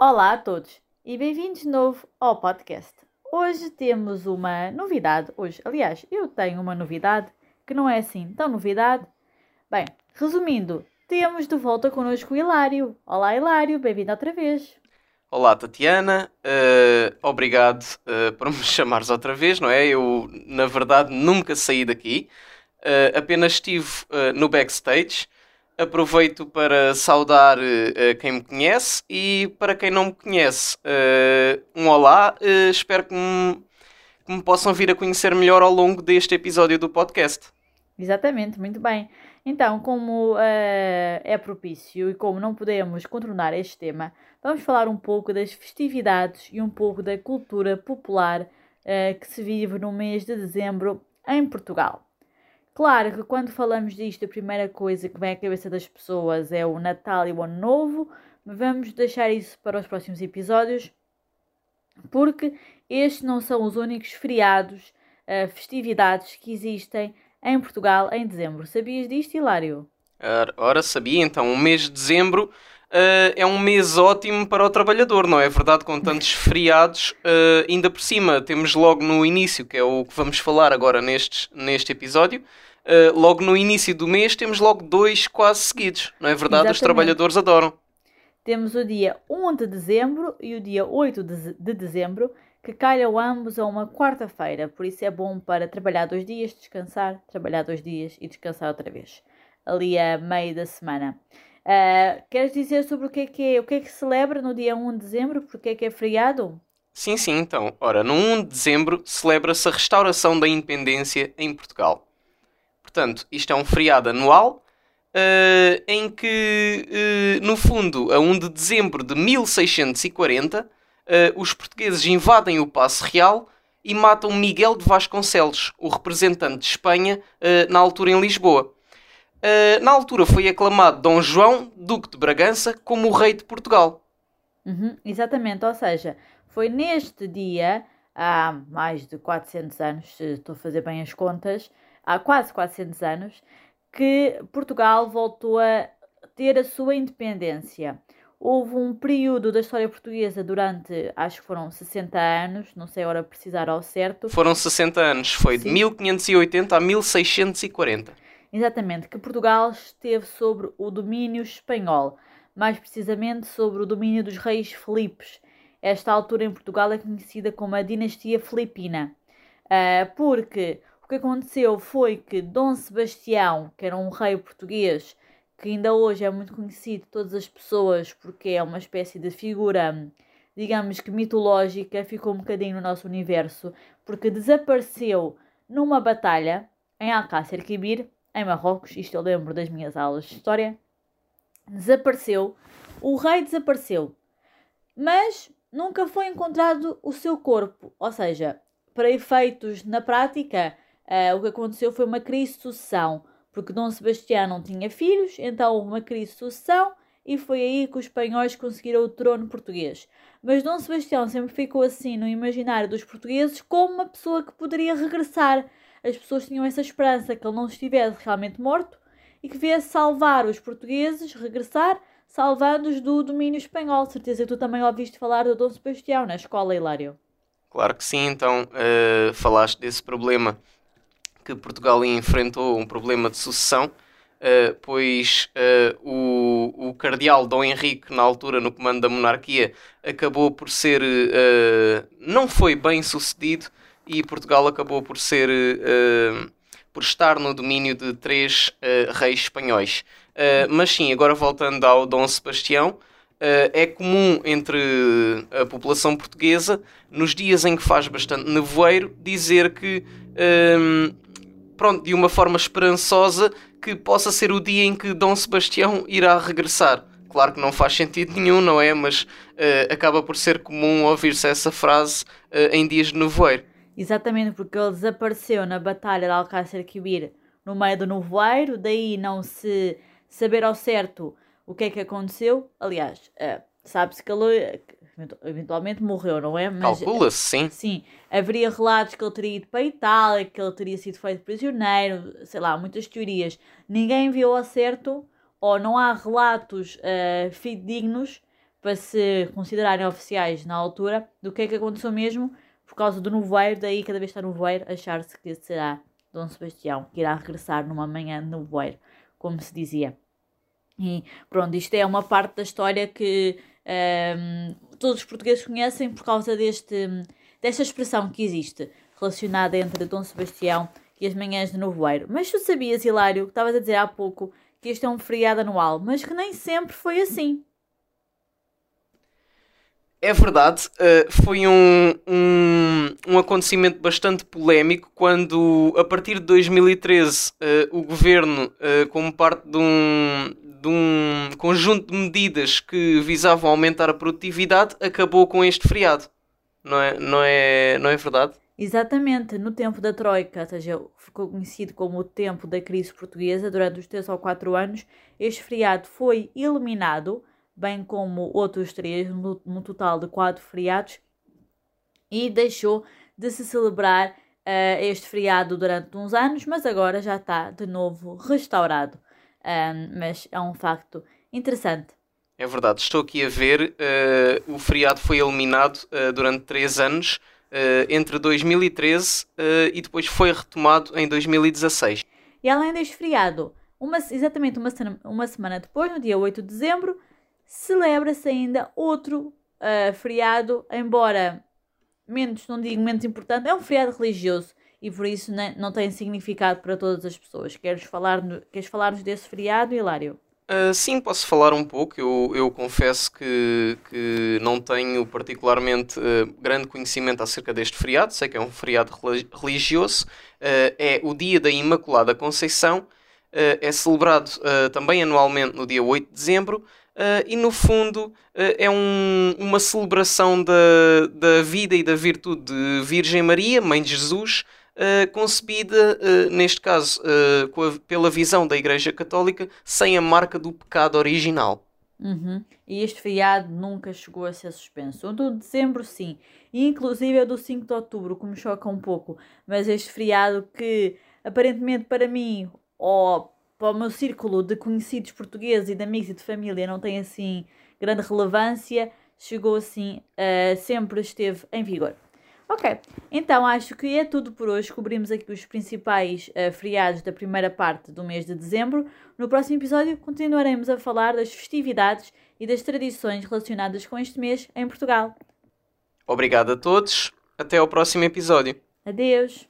Olá a todos e bem-vindos de novo ao podcast. Hoje temos uma novidade. Hoje, aliás, eu tenho uma novidade que não é assim tão novidade. Bem, resumindo, temos de volta connosco o Hilário. Olá, Hilário, bem-vindo outra vez. Olá, Tatiana. Uh, obrigado uh, por me chamares outra vez, não é? Eu, na verdade, nunca saí daqui. Uh, apenas estive no backstage. Aproveito para saudar quem me conhece e para quem não me conhece, um olá. espero que me, que me possam vir a conhecer melhor ao longo deste episódio do podcast. Exatamente, muito bem. Então, como uh, é propício e como não podemos contornar este tema, vamos falar um pouco das festividades e um pouco da cultura popular uh, que se vive no mês de dezembro em Portugal. Claro que quando falamos disto, a primeira coisa que vem à cabeça das pessoas é o Natal e o Ano Novo, mas vamos deixar isso para os próximos episódios, porque estes não são os únicos feriados, uh, festividades que existem em Portugal em dezembro. Sabias disto, Hilário? Ora, sabia, então, o mês de dezembro uh, é um mês ótimo para o trabalhador, não é verdade? Com tantos feriados, uh, ainda por cima, temos logo no início, que é o que vamos falar agora nestes, neste episódio, uh, logo no início do mês temos logo dois quase seguidos, não é verdade? Exatamente. Os trabalhadores adoram. Temos o dia 1 de dezembro e o dia 8 de, de dezembro, que calham ambos a uma quarta-feira, por isso é bom para trabalhar dois dias, descansar, trabalhar dois dias e descansar outra vez, ali a meio da semana. Uh, queres dizer sobre o que é que é, o que é que celebra no dia 1 de dezembro? Porque é que é feriado? Sim, sim, então. Ora, no 1 de dezembro celebra-se a restauração da independência em Portugal. Portanto, isto é um feriado anual uh, em que, uh, no fundo, a 1 de dezembro de 1640, uh, os portugueses invadem o Paço Real e matam Miguel de Vasconcelos, o representante de Espanha, na altura em Lisboa. Na altura foi aclamado Dom João, Duque de Bragança, como o rei de Portugal. Uhum, exatamente, ou seja, foi neste dia, há mais de 400 anos, se estou a fazer bem as contas, há quase 400 anos, que Portugal voltou a ter a sua independência. Houve um período da história portuguesa durante, acho que foram 60 anos, não sei a hora precisar ao certo. Foram 60 anos, foi Sim. de 1580 a 1640. Exatamente, que Portugal esteve sobre o domínio espanhol, mais precisamente sobre o domínio dos reis Filipes. Esta altura em Portugal é conhecida como a dinastia filipina, uh, porque o que aconteceu foi que Dom Sebastião, que era um rei português, que ainda hoje é muito conhecido de todas as pessoas porque é uma espécie de figura, digamos que mitológica, ficou um bocadinho no nosso universo, porque desapareceu numa batalha em Alcácer Quibir, em Marrocos, isto eu lembro das minhas aulas de história, desapareceu, o rei desapareceu, mas nunca foi encontrado o seu corpo, ou seja, para efeitos na prática, uh, o que aconteceu foi uma crise de sucessão porque Dom Sebastião não tinha filhos, então houve uma crise de sucessão e foi aí que os espanhóis conseguiram o trono português. Mas Dom Sebastião sempre ficou assim no imaginário dos portugueses como uma pessoa que poderia regressar. As pessoas tinham essa esperança que ele não estivesse realmente morto e que viesse salvar os portugueses, regressar, salvando-os do domínio espanhol. Certeza que tu também ouviste falar do Dom Sebastião na escola, Hilário. Claro que sim, então uh, falaste desse problema que Portugal enfrentou um problema de sucessão, uh, pois uh, o, o cardeal Dom Henrique, na altura no comando da monarquia, acabou por ser. Uh, não foi bem sucedido e Portugal acabou por ser. por estar no domínio de três reis espanhóis. mas sim, agora voltando ao Dom Sebastião. Uh, é comum entre a população portuguesa, nos dias em que faz bastante nevoeiro, dizer que uh, pronto, de uma forma esperançosa que possa ser o dia em que Dom Sebastião irá regressar. Claro que não faz sentido nenhum, não é? Mas uh, acaba por ser comum ouvir-se essa frase uh, em dias de nevoeiro. Exatamente, porque ele desapareceu na Batalha de Alcácer Quibir no meio do nevoeiro, daí não se saber ao certo o que é que aconteceu. Aliás, uh, sabe-se que ele eventualmente morreu, não é? Calcula-se, sim. Sim. Haveria relatos que ele teria ido para a Itália, que ele teria sido feito prisioneiro, sei lá, muitas teorias. Ninguém viu ao certo, ou não há relatos uh, fidedignos para se considerarem oficiais na altura do que é que aconteceu mesmo por causa do nevoeiro, daí cada vez que está nevoeiro achar-se que será Dom Sebastião, que irá regressar numa manhã de nevoeiro, como se dizia. E pronto, isto é uma parte da história que um, ehm, todos os portugueses conhecem por causa deste, desta expressão que existe relacionada entre Dom Sebastião e as manhãs de nevoeiro. Mas tu sabias, Hilário, que estavas a dizer há pouco que este é um feriado anual, mas que nem sempre foi assim. É verdade, uh, foi um, um, um, acontecimento bastante polémico quando, a partir de 2013, uh, eh, o governo, uh, como parte de um, de um conjunto de medidas que visavam aumentar a produtividade, acabou com este feriado. Não é, não é, não é verdade? Exatamente, no tempo da Troika, ou seja, ficou conhecido como o tempo da crise portuguesa, durante os 3 ou 4 anos, este feriado foi eliminado bem como outros três, no, no total de quatro feriados, e deixou de se celebrar uh, este feriado durante uns anos, mas agora já está de novo restaurado. Um, mas é um facto interessante. É verdade, estou aqui a ver, uh, o feriado foi eliminado uh, durante três anos, entre 2013 e depois foi retomado em 2016. E além deste feriado, uma, exatamente uma, uma semana depois, no dia 8 de dezembro, celebra-se ainda outro uh, feriado, embora menos, não digo menos importante, é um feriado religioso e por isso não tem significado para todas as pessoas. Queres falar-nos queres falar desse feriado, Hilário? Uh, sim, posso falar um pouco. Eu, eu confesso que, que não tenho particularmente uh, grande conhecimento acerca deste feriado. Sei que é um feriado religioso. Uh, é o Dia da Imaculada Conceição. é celebrado também anualmente no dia 8 de dezembro. E no fundo é um, uma celebração da, da vida e da virtude de Virgem Maria, Mãe de Jesus, uh, concebida, neste caso, a, pela visão da Igreja Católica, sem a marca do pecado original. Uhum. E este feriado nunca chegou a ser suspenso. O do dezembro, sim. E inclusive é do 5 de outubro, que me choca um pouco. Mas este feriado que, aparentemente para mim, ou para o meu círculo de conhecidos portugueses e de amigos e de família não tem assim grande relevância, chegou assim, uh, sempre esteve em vigor. Ok, então acho que é tudo por hoje. Cobrimos aqui os principais uh, feriados da primeira parte do mês de dezembro. No próximo episódio continuaremos a falar das festividades e das tradições relacionadas com este mês em Portugal. Obrigado a todos. Até ao próximo episódio. Adeus.